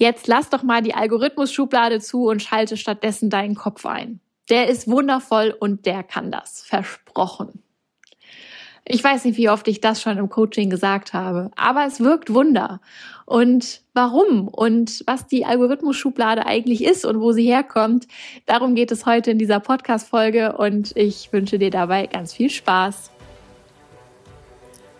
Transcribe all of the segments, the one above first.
Jetzt lass doch mal die Algorithmus-Schublade zu und schalte stattdessen deinen Kopf ein. Der ist wundervoll und der kann das. Versprochen. Ich weiß nicht, wie oft ich das schon im Coaching gesagt habe, aber es wirkt Wunder. Und warum und was die Algorithmus-Schublade eigentlich ist und wo sie herkommt, darum geht es heute in dieser Podcast-Folge und ich wünsche dir dabei ganz viel Spaß.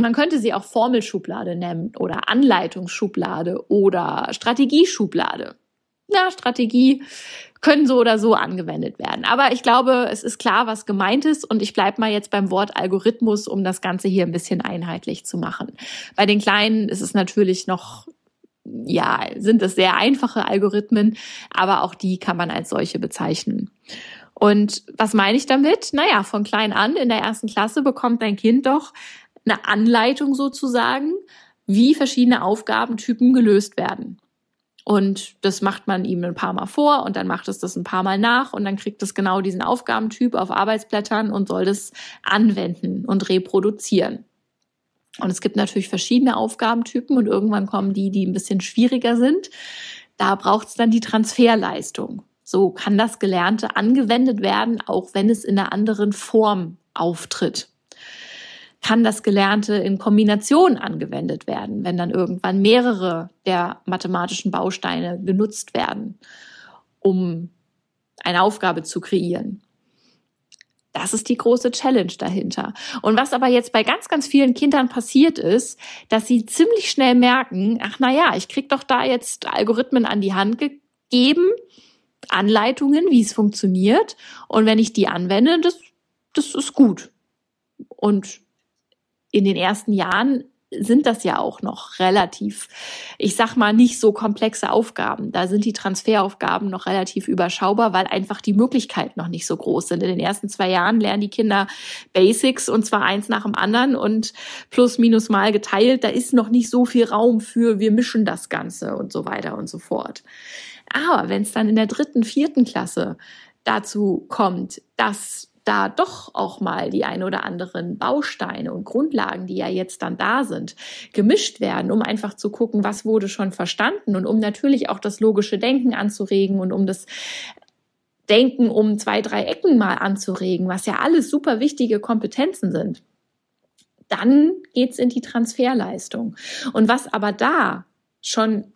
Man könnte sie auch Formelschublade nennen oder Anleitungsschublade oder Strategieschublade. Ja, Strategie können so oder so angewendet werden. Aber ich glaube, es ist klar, was gemeint ist und ich bleibe mal jetzt beim Wort Algorithmus, um das Ganze hier ein bisschen einheitlich zu machen. Bei den Kleinen ist es natürlich noch ja, sind es sehr einfache Algorithmen, aber auch die kann man als solche bezeichnen. Und was meine ich damit? Naja, von klein an in der ersten Klasse bekommt dein Kind doch eine Anleitung sozusagen, wie verschiedene Aufgabentypen gelöst werden. Und das macht man ihm ein paar Mal vor und dann macht es das ein paar Mal nach und dann kriegt es genau diesen Aufgabentyp auf Arbeitsblättern und soll das anwenden und reproduzieren. Und es gibt natürlich verschiedene Aufgabentypen und irgendwann kommen die, die ein bisschen schwieriger sind. Da braucht es dann die Transferleistung. So kann das Gelernte angewendet werden, auch wenn es in einer anderen Form auftritt. Kann das Gelernte in Kombination angewendet werden, wenn dann irgendwann mehrere der mathematischen Bausteine genutzt werden, um eine Aufgabe zu kreieren. Das ist die große Challenge dahinter. Und was aber jetzt bei ganz, ganz vielen Kindern passiert ist, dass sie ziemlich schnell merken, ach na ja, ich krieg doch da jetzt Algorithmen an die Hand gegeben, Anleitungen, wie es funktioniert. Und wenn ich die anwende, das, das ist gut. Und in den ersten Jahren sind das ja auch noch relativ, ich sag mal, nicht so komplexe Aufgaben. Da sind die Transferaufgaben noch relativ überschaubar, weil einfach die Möglichkeiten noch nicht so groß sind. In den ersten zwei Jahren lernen die Kinder Basics und zwar eins nach dem anderen und plus minus mal geteilt. Da ist noch nicht so viel Raum für, wir mischen das Ganze und so weiter und so fort. Aber wenn es dann in der dritten, vierten Klasse dazu kommt, dass da doch auch mal die ein oder anderen Bausteine und Grundlagen, die ja jetzt dann da sind, gemischt werden, um einfach zu gucken, was wurde schon verstanden und um natürlich auch das logische Denken anzuregen und um das Denken um zwei, drei Ecken mal anzuregen, was ja alles super wichtige Kompetenzen sind. Dann geht's in die Transferleistung. Und was aber da schon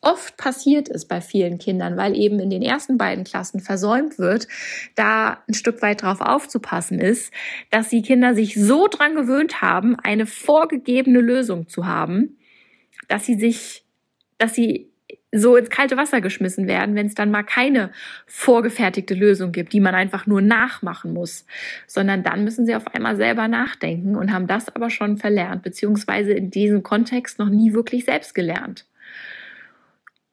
oft passiert ist bei vielen Kindern, weil eben in den ersten beiden Klassen versäumt wird, da ein Stück weit drauf aufzupassen ist, dass die Kinder sich so dran gewöhnt haben, eine vorgegebene Lösung zu haben, dass sie sich, dass sie so ins kalte Wasser geschmissen werden, wenn es dann mal keine vorgefertigte Lösung gibt, die man einfach nur nachmachen muss, sondern dann müssen sie auf einmal selber nachdenken und haben das aber schon verlernt, beziehungsweise in diesem Kontext noch nie wirklich selbst gelernt.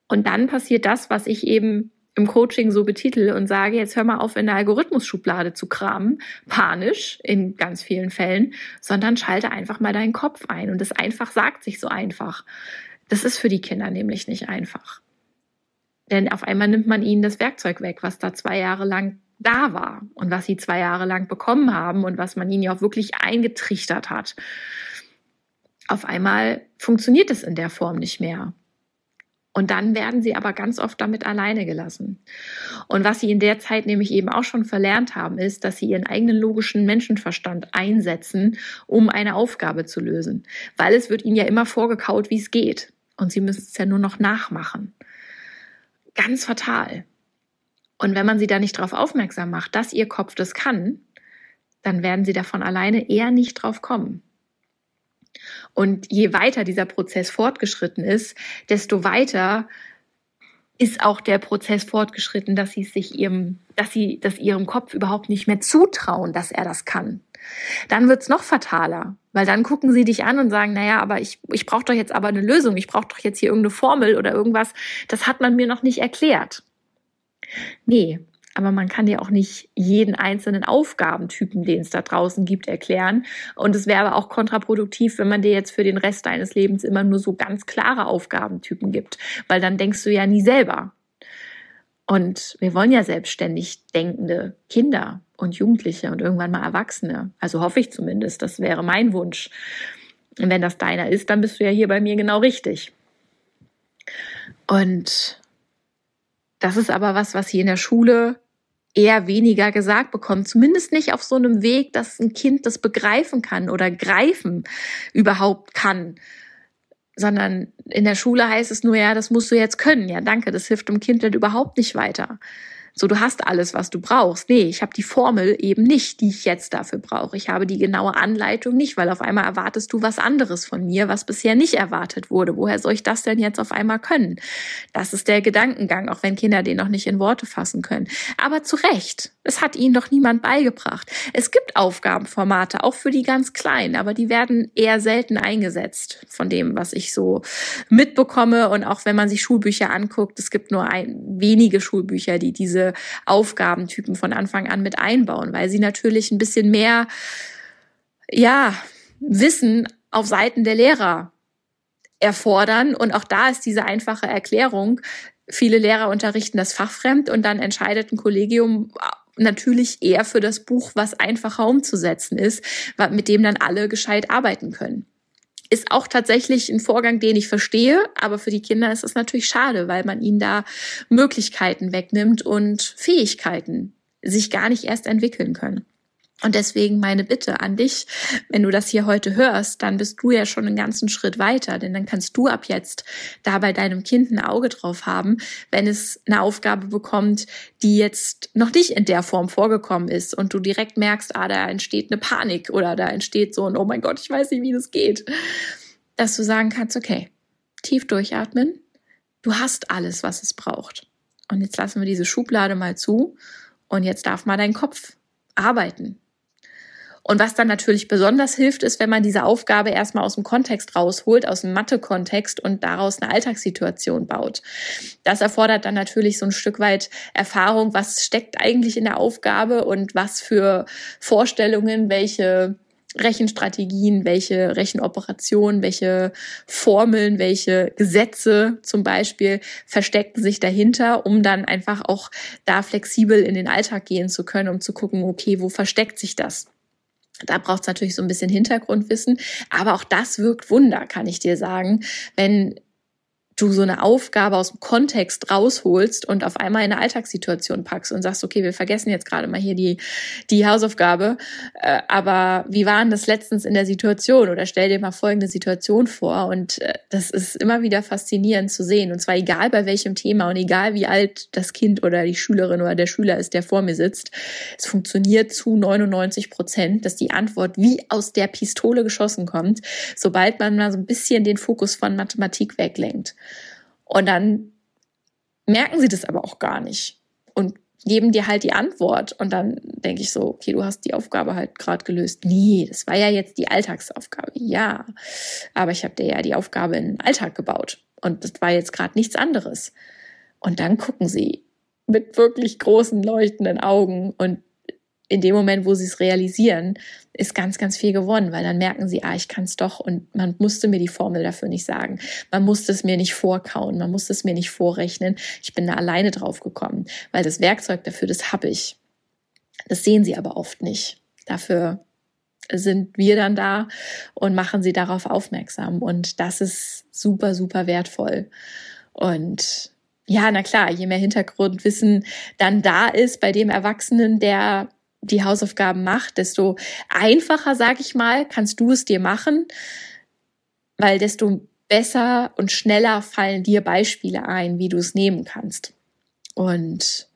Und dann passiert das, was ich eben im Coaching so betitel und sage, jetzt hör mal auf, in der Algorithmusschublade zu kramen, panisch in ganz vielen Fällen, sondern schalte einfach mal deinen Kopf ein. Und das einfach sagt sich so einfach. Das ist für die Kinder nämlich nicht einfach. Denn auf einmal nimmt man ihnen das Werkzeug weg, was da zwei Jahre lang da war und was sie zwei Jahre lang bekommen haben und was man ihnen ja auch wirklich eingetrichtert hat. Auf einmal funktioniert es in der Form nicht mehr. Und dann werden sie aber ganz oft damit alleine gelassen. Und was sie in der Zeit nämlich eben auch schon verlernt haben, ist, dass sie ihren eigenen logischen Menschenverstand einsetzen, um eine Aufgabe zu lösen. Weil es wird ihnen ja immer vorgekaut, wie es geht. Und sie müssen es ja nur noch nachmachen. Ganz fatal. Und wenn man sie da nicht darauf aufmerksam macht, dass ihr Kopf das kann, dann werden sie davon alleine eher nicht drauf kommen. Und je weiter dieser Prozess fortgeschritten ist, desto weiter ist auch der Prozess fortgeschritten, dass sie sich ihrem, dass sie das ihrem Kopf überhaupt nicht mehr zutrauen, dass er das kann. Dann wird's noch fataler, weil dann gucken sie dich an und sagen, naja, aber ich, ich brauche doch jetzt aber eine Lösung, ich brauche doch jetzt hier irgendeine Formel oder irgendwas, das hat man mir noch nicht erklärt. Nee, aber man kann dir auch nicht jeden einzelnen Aufgabentypen, den es da draußen gibt, erklären. Und es wäre aber auch kontraproduktiv, wenn man dir jetzt für den Rest deines Lebens immer nur so ganz klare Aufgabentypen gibt, weil dann denkst du ja nie selber. Und wir wollen ja selbstständig denkende Kinder und Jugendliche und irgendwann mal Erwachsene. Also hoffe ich zumindest. Das wäre mein Wunsch. Und wenn das deiner ist, dann bist du ja hier bei mir genau richtig. Und das ist aber was, was hier in der Schule eher weniger gesagt bekommen. Zumindest nicht auf so einem Weg, dass ein Kind das begreifen kann oder greifen überhaupt kann. Sondern in der Schule heißt es nur, ja, das musst du jetzt können. Ja, danke, das hilft dem Kind dann überhaupt nicht weiter. So, du hast alles, was du brauchst. Nee, ich habe die Formel eben nicht, die ich jetzt dafür brauche. Ich habe die genaue Anleitung nicht, weil auf einmal erwartest du was anderes von mir, was bisher nicht erwartet wurde. Woher soll ich das denn jetzt auf einmal können? Das ist der Gedankengang, auch wenn Kinder den noch nicht in Worte fassen können. Aber zu Recht. Es hat ihnen doch niemand beigebracht. Es gibt Aufgabenformate, auch für die ganz Kleinen, aber die werden eher selten eingesetzt von dem, was ich so mitbekomme. Und auch wenn man sich Schulbücher anguckt, es gibt nur ein, wenige Schulbücher, die diese Aufgabentypen von Anfang an mit einbauen, weil sie natürlich ein bisschen mehr, ja, Wissen auf Seiten der Lehrer erfordern. Und auch da ist diese einfache Erklärung, viele Lehrer unterrichten das fachfremd und dann entscheidet ein Kollegium natürlich eher für das Buch, was einfacher umzusetzen ist, mit dem dann alle gescheit arbeiten können ist auch tatsächlich ein Vorgang, den ich verstehe, aber für die Kinder ist es natürlich schade, weil man ihnen da Möglichkeiten wegnimmt und Fähigkeiten sich gar nicht erst entwickeln können. Und deswegen meine Bitte an dich, wenn du das hier heute hörst, dann bist du ja schon einen ganzen Schritt weiter, denn dann kannst du ab jetzt da bei deinem Kind ein Auge drauf haben, wenn es eine Aufgabe bekommt, die jetzt noch nicht in der Form vorgekommen ist und du direkt merkst, ah, da entsteht eine Panik oder da entsteht so ein, oh mein Gott, ich weiß nicht, wie das geht, dass du sagen kannst, okay, tief durchatmen, du hast alles, was es braucht. Und jetzt lassen wir diese Schublade mal zu und jetzt darf mal dein Kopf arbeiten und was dann natürlich besonders hilft, ist, wenn man diese Aufgabe erstmal aus dem Kontext rausholt, aus dem Mathe-Kontext und daraus eine Alltagssituation baut. Das erfordert dann natürlich so ein Stück weit Erfahrung, was steckt eigentlich in der Aufgabe und was für Vorstellungen, welche Rechenstrategien, welche Rechenoperationen, welche Formeln, welche Gesetze zum Beispiel verstecken sich dahinter, um dann einfach auch da flexibel in den Alltag gehen zu können, um zu gucken, okay, wo versteckt sich das? Da braucht es natürlich so ein bisschen Hintergrundwissen, aber auch das wirkt Wunder, kann ich dir sagen, wenn du so eine Aufgabe aus dem Kontext rausholst und auf einmal in eine Alltagssituation packst und sagst, okay, wir vergessen jetzt gerade mal hier die, die Hausaufgabe, äh, aber wie waren das letztens in der Situation? Oder stell dir mal folgende Situation vor. Und äh, das ist immer wieder faszinierend zu sehen. Und zwar egal bei welchem Thema und egal wie alt das Kind oder die Schülerin oder der Schüler ist, der vor mir sitzt, es funktioniert zu 99 Prozent, dass die Antwort wie aus der Pistole geschossen kommt, sobald man mal so ein bisschen den Fokus von Mathematik weglenkt. Und dann merken sie das aber auch gar nicht und geben dir halt die Antwort. Und dann denke ich so, okay, du hast die Aufgabe halt gerade gelöst. Nee, das war ja jetzt die Alltagsaufgabe. Ja, aber ich habe dir ja die Aufgabe in den Alltag gebaut. Und das war jetzt gerade nichts anderes. Und dann gucken sie mit wirklich großen leuchtenden Augen und in dem Moment, wo sie es realisieren, ist ganz, ganz viel gewonnen, weil dann merken sie, ah, ich kann es doch und man musste mir die Formel dafür nicht sagen. Man musste es mir nicht vorkauen, man musste es mir nicht vorrechnen. Ich bin da alleine drauf gekommen, weil das Werkzeug dafür, das habe ich. Das sehen sie aber oft nicht. Dafür sind wir dann da und machen sie darauf aufmerksam. Und das ist super, super wertvoll. Und ja, na klar, je mehr Hintergrundwissen dann da ist bei dem Erwachsenen, der die Hausaufgaben macht, desto einfacher, sag ich mal, kannst du es dir machen, weil desto besser und schneller fallen dir Beispiele ein, wie du es nehmen kannst. Und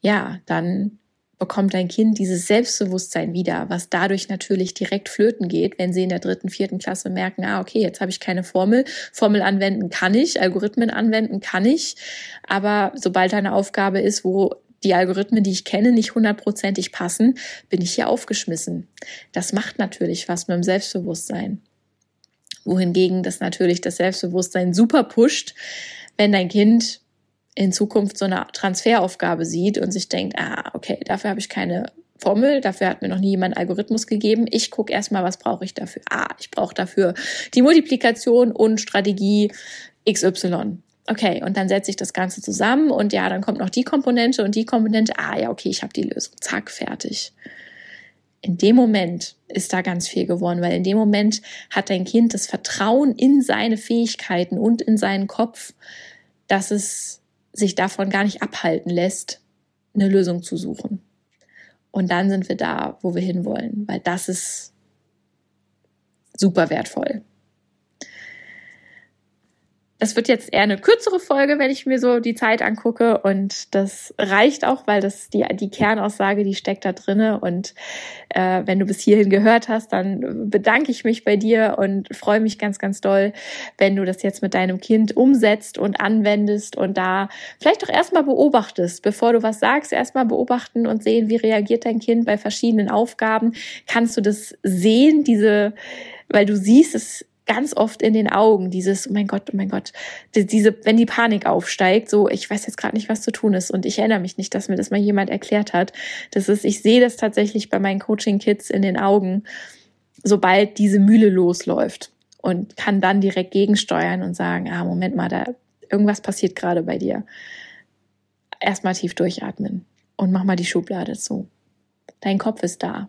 ja, dann bekommt dein Kind dieses Selbstbewusstsein wieder, was dadurch natürlich direkt flöten geht, wenn sie in der dritten, vierten Klasse merken, ah, okay, jetzt habe ich keine Formel. Formel anwenden kann ich, Algorithmen anwenden kann ich. Aber sobald eine Aufgabe ist, wo die Algorithmen, die ich kenne, nicht hundertprozentig passen, bin ich hier aufgeschmissen. Das macht natürlich was mit dem Selbstbewusstsein. Wohingegen das natürlich das Selbstbewusstsein super pusht, wenn dein Kind in Zukunft so eine Transferaufgabe sieht und sich denkt, ah, okay, dafür habe ich keine Formel, dafür hat mir noch nie jemand Algorithmus gegeben. Ich gucke erstmal, was brauche ich dafür? Ah, ich brauche dafür die Multiplikation und Strategie XY. Okay, und dann setze ich das Ganze zusammen und ja, dann kommt noch die Komponente und die Komponente. Ah ja, okay, ich habe die Lösung. Zack, fertig. In dem Moment ist da ganz viel geworden, weil in dem Moment hat dein Kind das Vertrauen in seine Fähigkeiten und in seinen Kopf, dass es sich davon gar nicht abhalten lässt, eine Lösung zu suchen. Und dann sind wir da, wo wir hinwollen, weil das ist super wertvoll. Das wird jetzt eher eine kürzere Folge, wenn ich mir so die Zeit angucke. Und das reicht auch, weil das die, die Kernaussage, die steckt da drinne. Und äh, wenn du bis hierhin gehört hast, dann bedanke ich mich bei dir und freue mich ganz, ganz doll, wenn du das jetzt mit deinem Kind umsetzt und anwendest und da vielleicht auch erstmal beobachtest, bevor du was sagst, erstmal beobachten und sehen, wie reagiert dein Kind bei verschiedenen Aufgaben. Kannst du das sehen, diese, weil du siehst es ganz oft in den Augen, dieses, oh mein Gott, oh mein Gott, diese, wenn die Panik aufsteigt, so, ich weiß jetzt gerade nicht, was zu tun ist und ich erinnere mich nicht, dass mir das mal jemand erklärt hat. Das ist, ich sehe das tatsächlich bei meinen Coaching-Kids in den Augen, sobald diese Mühle losläuft und kann dann direkt gegensteuern und sagen, ah, Moment mal, da, irgendwas passiert gerade bei dir. Erstmal tief durchatmen und mach mal die Schublade zu. Dein Kopf ist da.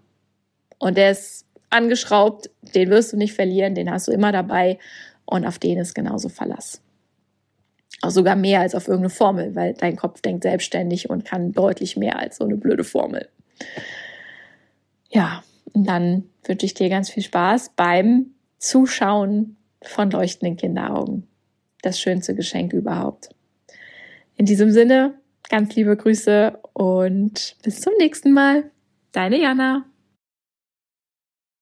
Und der ist angeschraubt, den wirst du nicht verlieren, den hast du immer dabei und auf den ist genauso Verlass. Auch sogar mehr als auf irgendeine Formel, weil dein Kopf denkt selbstständig und kann deutlich mehr als so eine blöde Formel. Ja, und dann wünsche ich dir ganz viel Spaß beim Zuschauen von leuchtenden Kinderaugen. Das schönste Geschenk überhaupt. In diesem Sinne, ganz liebe Grüße und bis zum nächsten Mal. Deine Jana.